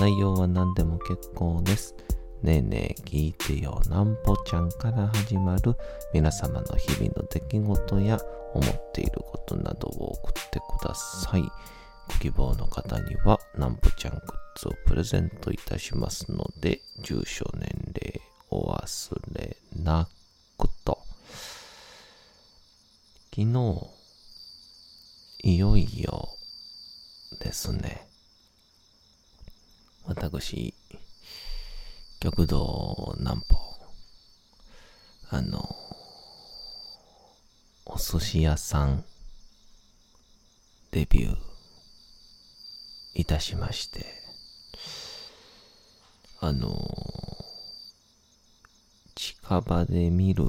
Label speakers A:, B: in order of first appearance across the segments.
A: 内容は何でも結構です。ねえねえ聞いてよなんぽちゃんから始まる皆様の日々の出来事や思っていることなどを送ってください。ご希望の方にはなんぽちゃんグッズをプレゼントいたしますので、住所年齢お忘れなくと。昨日、いよいよですね。私、極道南歩、あの、お寿司屋さん、デビューいたしまして、あの、近場で見る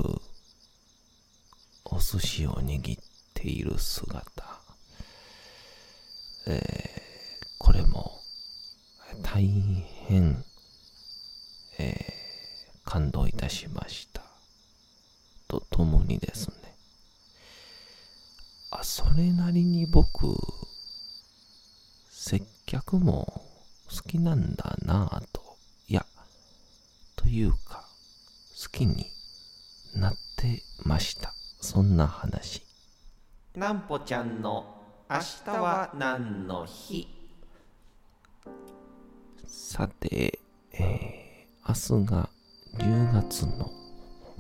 A: お寿司を握っている姿、えー、これも大変、えー、感動いたしました。とともにですね、あ、それなりに僕、接客も好きなんだなぁと、いや、というか、好きになってました。そんな話。
B: なんぽちゃんの明日は何の日？
A: さて、えー、明日が10月の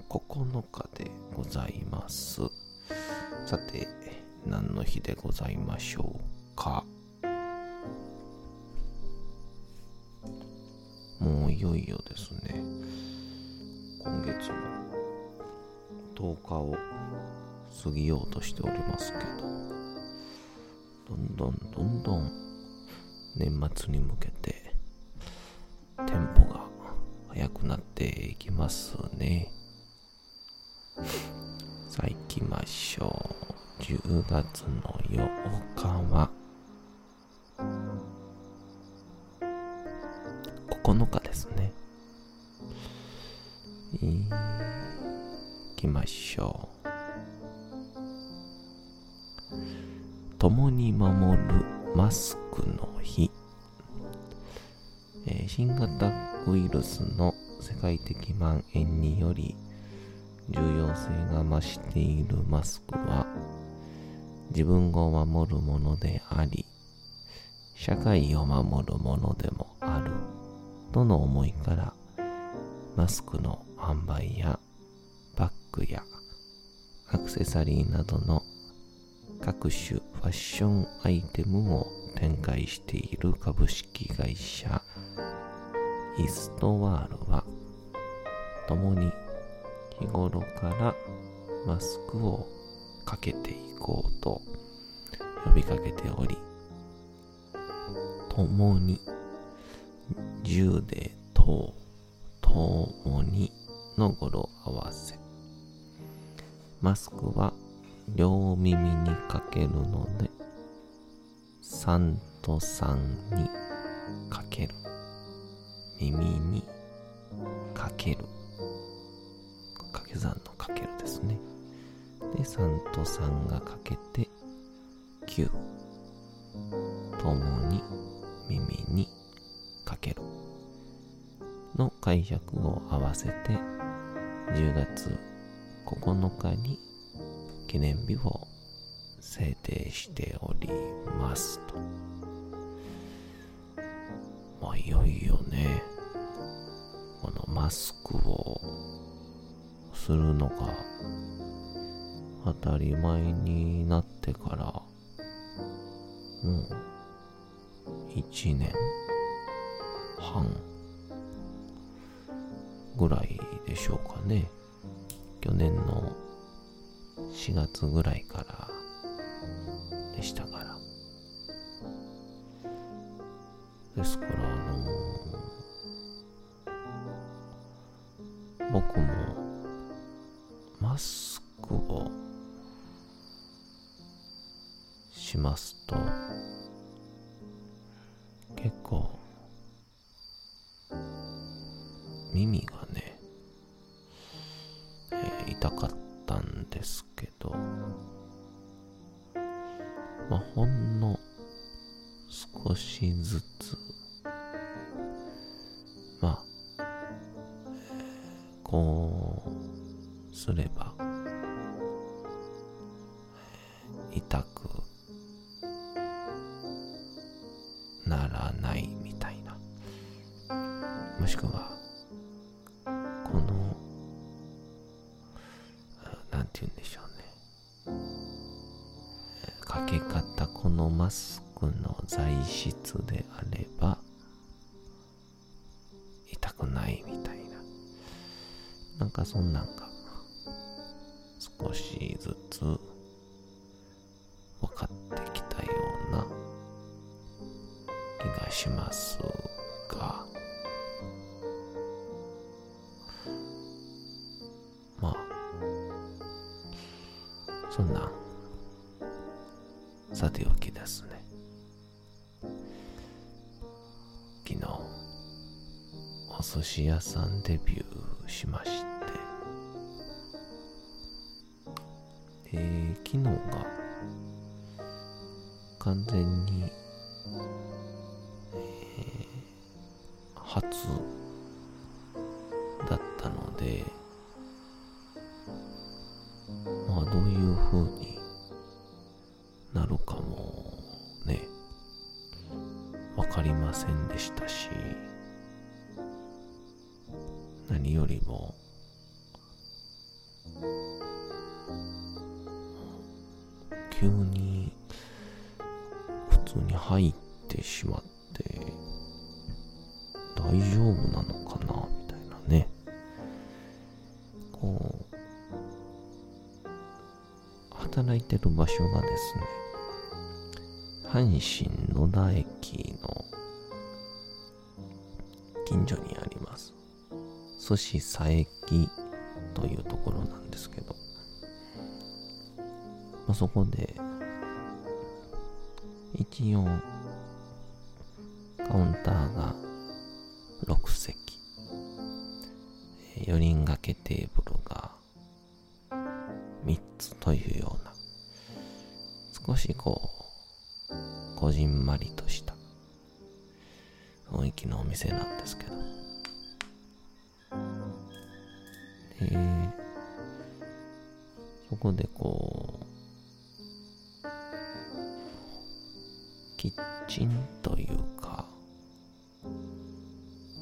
A: 9日でございます。さて、何の日でございましょうか。もういよいよですね。今月も10日を過ぎようとしておりますけど、どんどんどんどん年末に向けてテンポが速くなっていきますね。さあ行きましょう。10月の8日は9日ですね。行きましょう。共に守るマスクの日。新型ウイルスの世界的蔓延により重要性が増しているマスクは自分を守るものであり社会を守るものでもあるとの思いからマスクの販売やバッグやアクセサリーなどの各種ファッションアイテムを展開している株式会社イストワールは共に日頃からマスクをかけていこうと呼びかけており共に10でと共にの語呂合わせ。マスクは両耳にかけるので3と3にかける。耳にかける。掛け算のかけるですね。で3と3がかけて9ともに耳にかける。の解釈を合わせて10月9日に記念日を制定しておりますと。まあいよいよね、このマスクをするのが当たり前になってから、もう1年半ぐらいでしょうかね。去年の4月ぐらいからでしたから。ですから、あのスクをしますと、結構耳がね、えー、痛かったんですけど、まあ、ほんの少しずつ、のマスクの材質であれば、痛くないみたいな。なんかそんなんが、少しずつさんデビューしまして、えー、昨日が完全に、えー、初だったので、まあどういう風になるかもね、わかりませんでしたし、何よりも、急に普通に入ってしまって大丈夫なのかなみたいなね。こう働いてる場所がですね阪神野田駅の近所にあります。ます寿司佐伯というところなんですけどまあ、そこで、一応、カウンターが6席、4人掛けテーブルが3つというような、少しこう、こじんまりとした雰囲気のお店なんですけど。で、そこでこう、キッチンというか、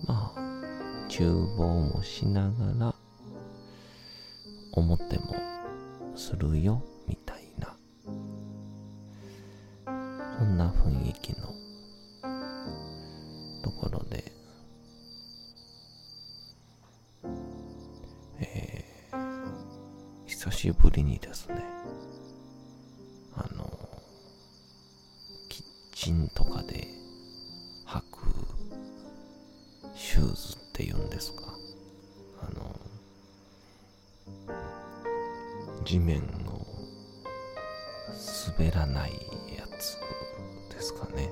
A: まあ、厨房もしながら、表もするよ、みたいな、そんな雰囲気のところで、しぶりにですね、あの、キッチンとかで履くシューズっていうんですか。あの、地面を滑らないやつですかね。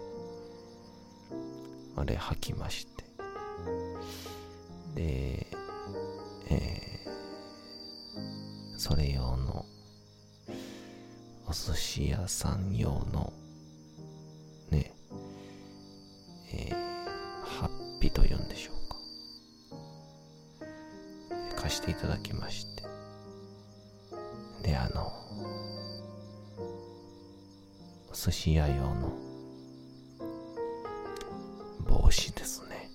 A: あれ履きそれ用のお寿司屋さん用のねえー、ハッピーと言うんでしょうか。貸していただきまして。であのお寿司屋用の帽子ですね。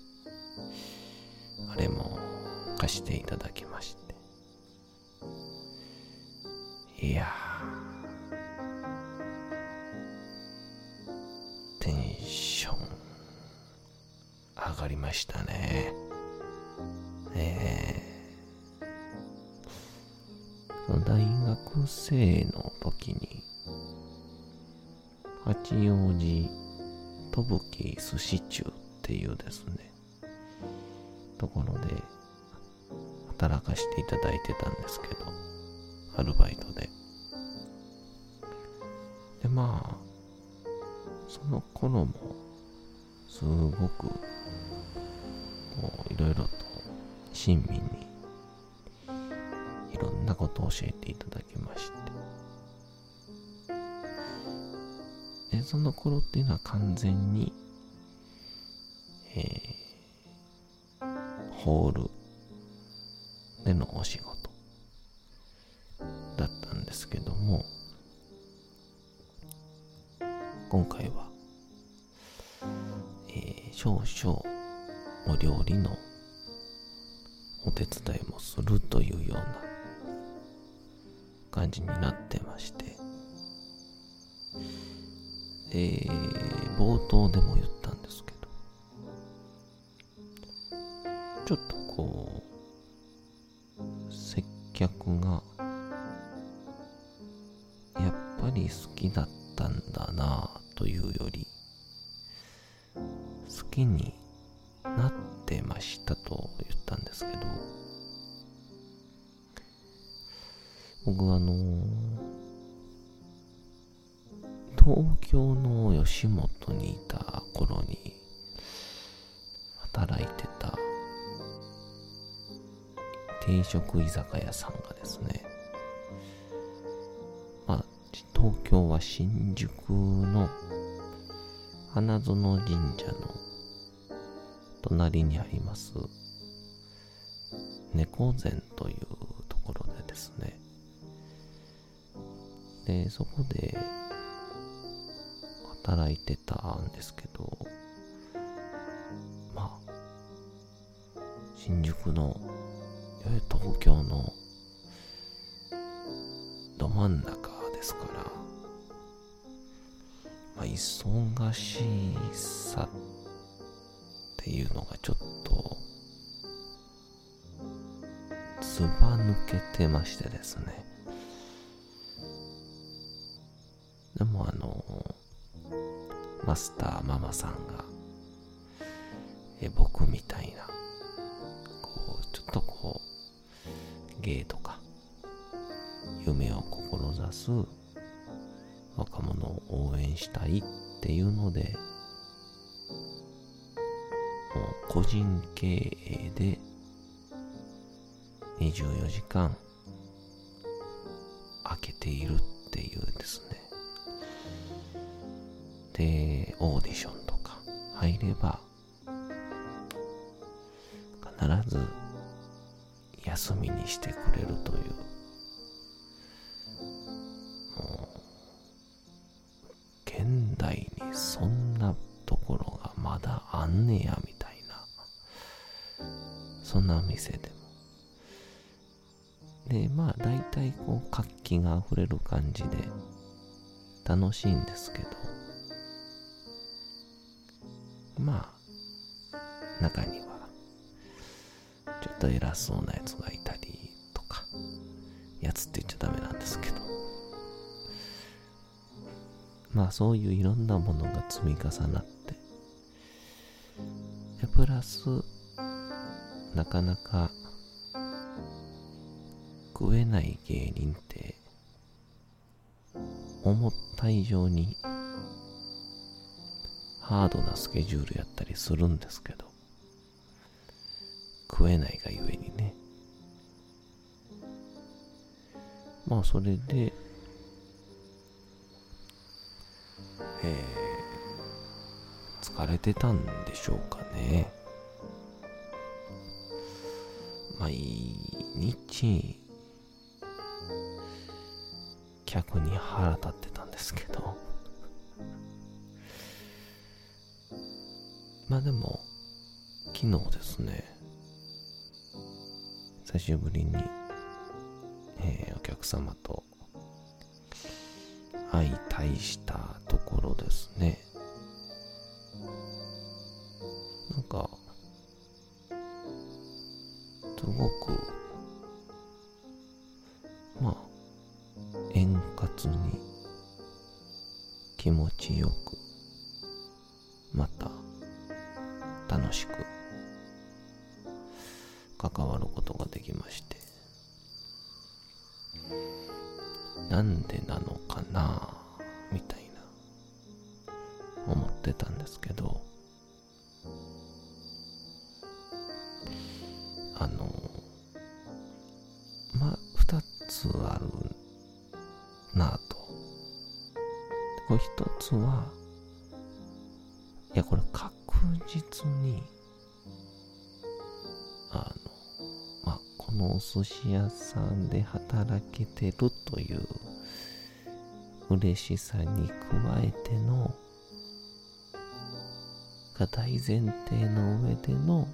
A: あれも貸していただきまして。八王子とぶき寿司中っていうですね、ところで働かせていただいてたんですけど、アルバイトで。で、まあ、その頃も、すごく、こう、いろいろと親身に、いろんなことを教えていただきまして。その頃っていうのは完全に、えー、ホールでのお仕事だったんですけども、今回は、えー、少々お料理のお手伝いもするというような感じになってまして、えー、冒頭でも言ったんですけど、ちょっとこう、接客が、やっぱり好きだったんだなというより、好きになってましたと言ったんですけど、僕はあの東吉本にいた頃に働いてた定食居酒屋さんがですね、まあ、東京は新宿の花園神社の隣にあります猫膳というところでですね。でそこで働いてたんですけどまあ新宿の東京のど真ん中ですからまあ忙しさっていうのがちょっとずば抜けてましてですね。スターママさんがえ僕みたいなこうちょっとこう芸とか夢を志す若者を応援したいっていうのでもう個人経営で24時間開けているっていうですね。で、オーディションとか入れば必ず休みにしてくれるという。もう現代にそんなところがまだあんねやみたいな。そんな店でも。で、まあ大体こう活気が溢れる感じで楽しいんですけど、まあ中にはちょっと偉そうなやつがいたりとか、やつって言っちゃダメなんですけど、まあそういういろんなものが積み重なって、でプラスなかなか食えない芸人って思った以上にハードなスケジュールやったりするんですけど食えないがゆえにね。まあそれでえー、疲れてたんでしょうかね。毎日客に腹立ってたんですけど。まあでも昨日ですね久しぶりに、えー、お客様と相対したところですね。なんでなのかなみたいな思ってたんですけど。あのまあ二つあるなぁと。これ一つはいやこれ確実にあのこのお寿司屋さんで働けてるという嬉しさに加えてのが大前提の上での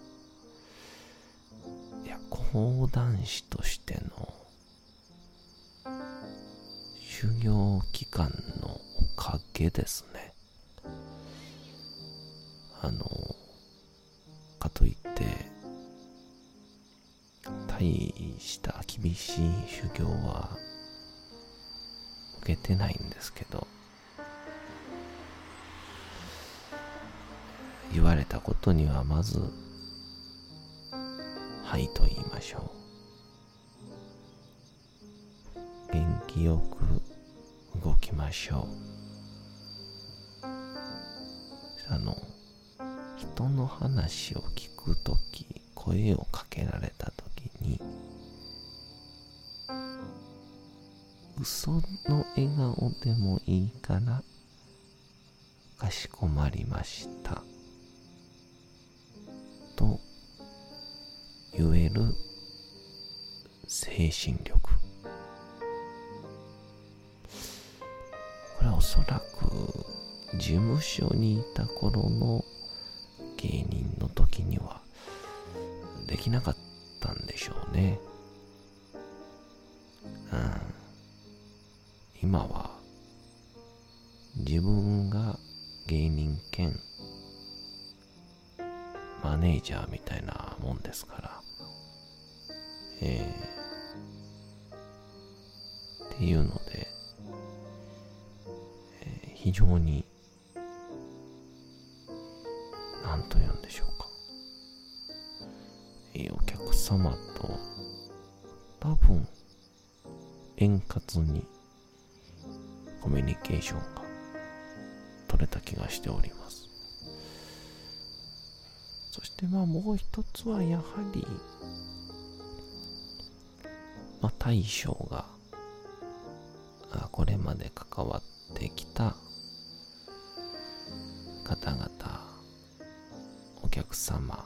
A: いや講談師としての修行期間のおかげですね。あのかといって大した厳しい修行は受けてないんですけど言われたことにはまずはいと言いましょう。元気よく動きましょう。あの人の話を聞くとき声をかけられたと嘘の笑顔でもいいからかしこまりましたと言える精神力これはおそらく事務所にいた頃の芸人の時にはできなかったんでしょうね。今は自分が芸人兼マネージャーみたいなもんですから。えー、っていうので、えー非常に何と言うんでしょうか。えーお客様と多コミュニケーションが取れた気がしております。そしてまあもう一つはやはり、まあ大将があこれまで関わってきた方々、お客様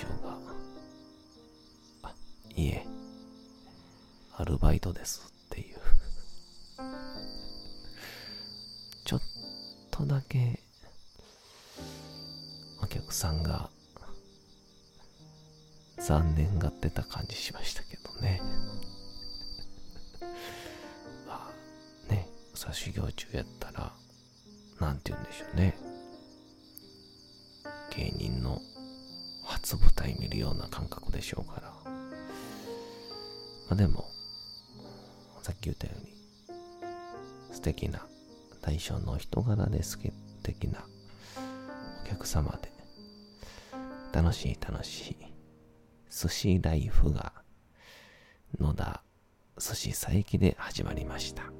A: 大将が、あ、いえ、アルバイトですっていう。ちょっとだけ、お客さんが、残念がってた感じしましたけどね。まあ、ね、さ、修行中やったら、なんて言うんでしょうね。芸人の初舞台見るような感覚でしょうから。まあでも、さっき言ったように、素敵な対象の人柄で素敵なお客様で、楽しい楽しい寿司ライフが野田寿司佐伯で始まりました。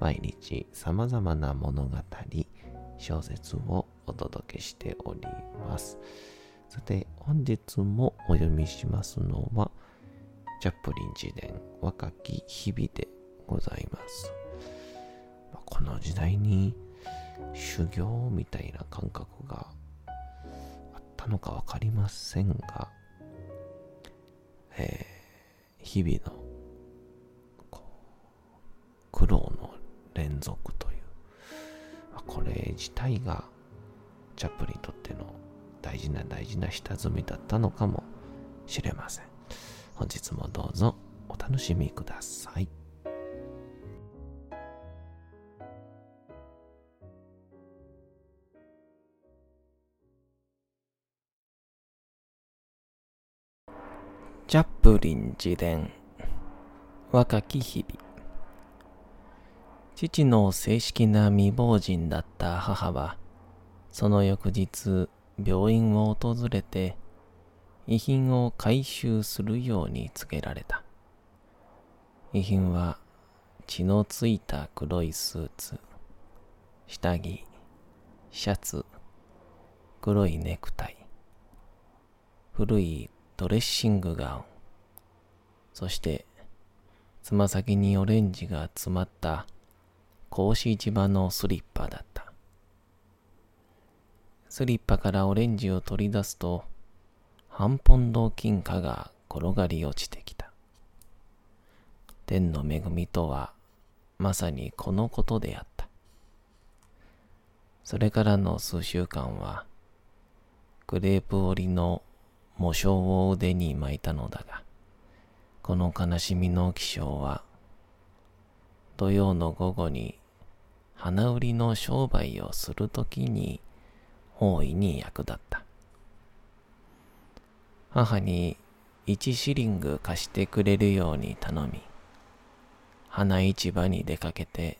A: 毎日様々な物語、小説をお届けしております。さて、本日もお読みしますのは、チャップリン自伝若き日々でございます。この時代に修行みたいな感覚があったのかわかりませんが、えー、日々の連続という、これ自体がチャップリンにとっての大事な大事な下積みだったのかもしれません。本日もどうぞお楽しみください。チャップリン自伝若き日々父の正式な未亡人だった母は、その翌日、病院を訪れて、遺品を回収するように告げられた。遺品は、血のついた黒いスーツ、下着、シャツ、黒いネクタイ、古いドレッシングガウン、そして、つま先にオレンジが詰まった格子市場のスリッパだった。スリッパからオレンジを取り出すと、半ポンド金貨が転がり落ちてきた。天の恵みとは、まさにこのことであった。それからの数週間は、グレープ織りの模章を腕に巻いたのだが、この悲しみの気象は、土曜の午後に花売りの商売をするときに大いに役立った。母に一シリング貸してくれるように頼み、花市場に出かけて、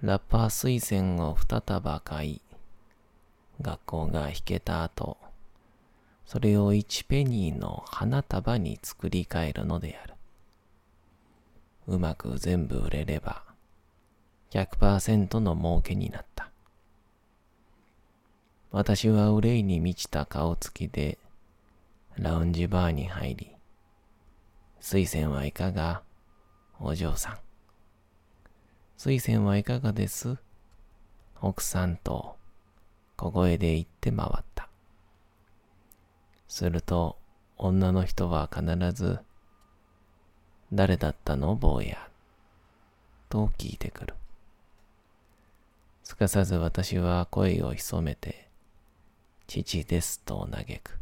A: ラッパー水仙を二束買い、学校が引けた後、それを一ペニーの花束に作り変えるのである。うまく全部売れれば、100%の儲けになった。私は憂いに満ちた顔つきで、ラウンジバーに入り、水仙はいかがお嬢さん。水仙はいかがです？奥さんと小声で言って回った。すると、女の人は必ず、誰だったの？坊やと聞いてくる。すかさず私は声を潜めて、父ですと嘆く。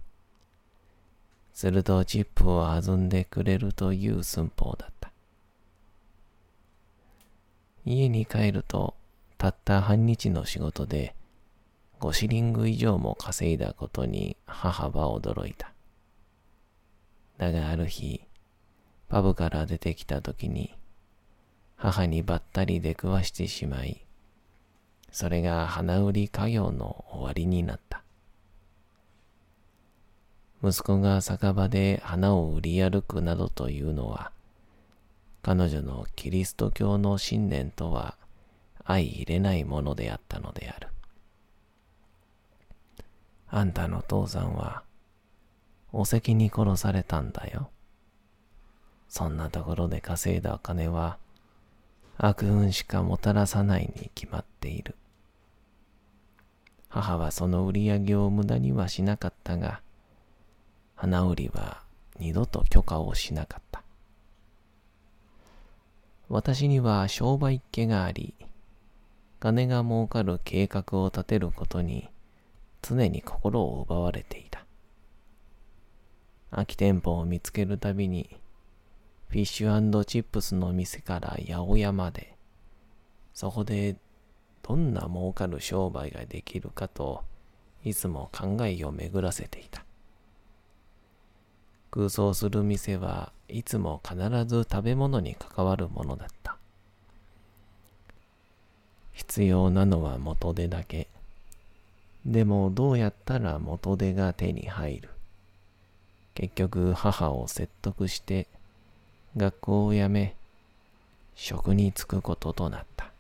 A: するとチップを弾んでくれるという寸法だった。家に帰ると、たった半日の仕事で、5シリング以上も稼いだことに母は驚いた。だがある日、パブから出てきた時に、母にばったり出くわしてしまい、それが花売り家業の終わりになった。息子が酒場で花を売り歩くなどというのは、彼女のキリスト教の信念とは相入れないものであったのである。あんたの父さんは、お席に殺されたんだよ。そんなところで稼いだ金は、悪運しかもたらさないに決まっている。母はその売り上げを無駄にはしなかったが、花売りは二度と許可をしなかった。私には商売っ気があり、金が儲かる計画を立てることに常に心を奪われていた。空き店舗を見つけるたびに、フィッシュチップスの店から八百屋まで、そこでどんな儲かる商売ができるかといつも考えを巡らせていた。空想する店はいつも必ず食べ物に関わるものだった。必要なのは元手だけ。でもどうやったら元手が手に入る結局母を説得して学校を辞め職に就くこととなった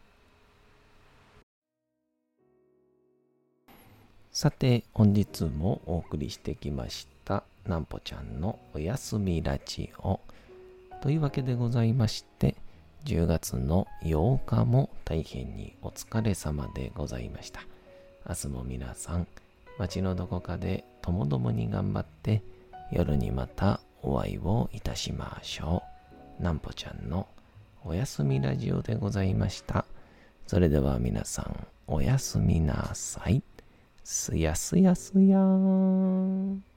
A: さて本日もお送りしてきましたなんぽちゃんのおやすみラジオというわけでございまして10月の8日も大変にお疲れ様でございました。明日も皆さん、街のどこかでともどもに頑張って、夜にまたお会いをいたしましょう。なんぽちゃんのおやすみラジオでございました。それでは皆さん、おやすみなさい。すやすやすやーん。